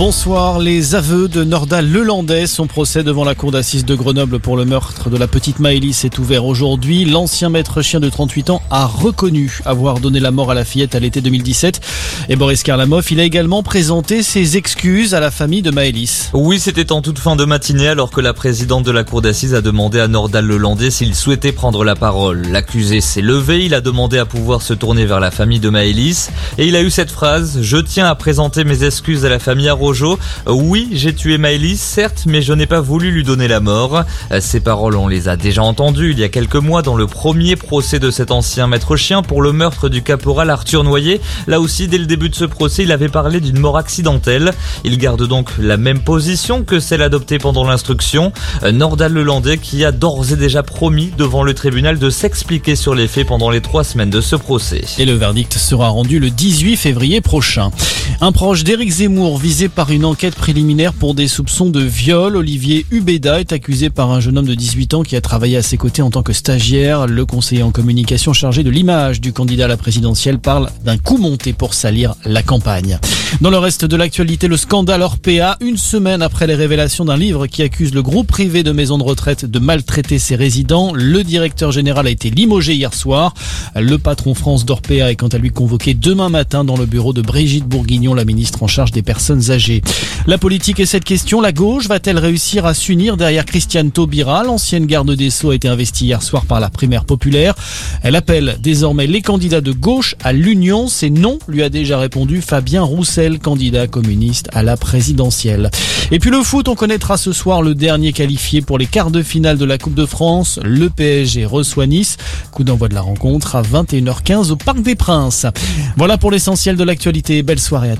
Bonsoir. Les aveux de Nordal Lelandais. Son procès devant la cour d'assises de Grenoble pour le meurtre de la petite Maëlys est ouvert aujourd'hui. L'ancien maître chien de 38 ans a reconnu avoir donné la mort à la fillette à l'été 2017. Et Boris Karlamov, il a également présenté ses excuses à la famille de Maëlys. Oui, c'était en toute fin de matinée alors que la présidente de la cour d'assises a demandé à Nordal Lelandais s'il souhaitait prendre la parole. L'accusé s'est levé, il a demandé à pouvoir se tourner vers la famille de Maëlys et il a eu cette phrase « Je tiens à présenter mes excuses à la famille Arro oui, j'ai tué Maëlys, certes, mais je n'ai pas voulu lui donner la mort. Ces paroles, on les a déjà entendues il y a quelques mois dans le premier procès de cet ancien maître chien pour le meurtre du caporal Arthur Noyer. Là aussi, dès le début de ce procès, il avait parlé d'une mort accidentelle. Il garde donc la même position que celle adoptée pendant l'instruction. Nordal Lelandais qui a d'ores et déjà promis devant le tribunal de s'expliquer sur les faits pendant les trois semaines de ce procès. Et le verdict sera rendu le 18 février prochain. Un proche d'Éric Zemmour visé par une enquête préliminaire pour des soupçons de viol. Olivier Ubeda est accusé par un jeune homme de 18 ans qui a travaillé à ses côtés en tant que stagiaire. Le conseiller en communication chargé de l'image du candidat à la présidentielle parle d'un coup monté pour salir la campagne. Dans le reste de l'actualité, le scandale Orpea, une semaine après les révélations d'un livre qui accuse le groupe privé de maisons de retraite de maltraiter ses résidents, le directeur général a été limogé hier soir. Le patron France d'Orpea est quant à lui convoqué demain matin dans le bureau de Brigitte Bourguignon, la ministre en charge des personnes âgées. La politique est cette question. La gauche va-t-elle réussir à s'unir derrière Christiane Taubira? L'ancienne garde des Sceaux a été investie hier soir par la primaire populaire. Elle appelle désormais les candidats de gauche à l'union. C'est non, lui a déjà répondu Fabien Roussel, candidat communiste à la présidentielle. Et puis le foot, on connaîtra ce soir le dernier qualifié pour les quarts de finale de la Coupe de France. Le PSG reçoit Nice. Coup d'envoi de la rencontre à 21h15 au Parc des Princes. Voilà pour l'essentiel de l'actualité. Belle soirée à tous.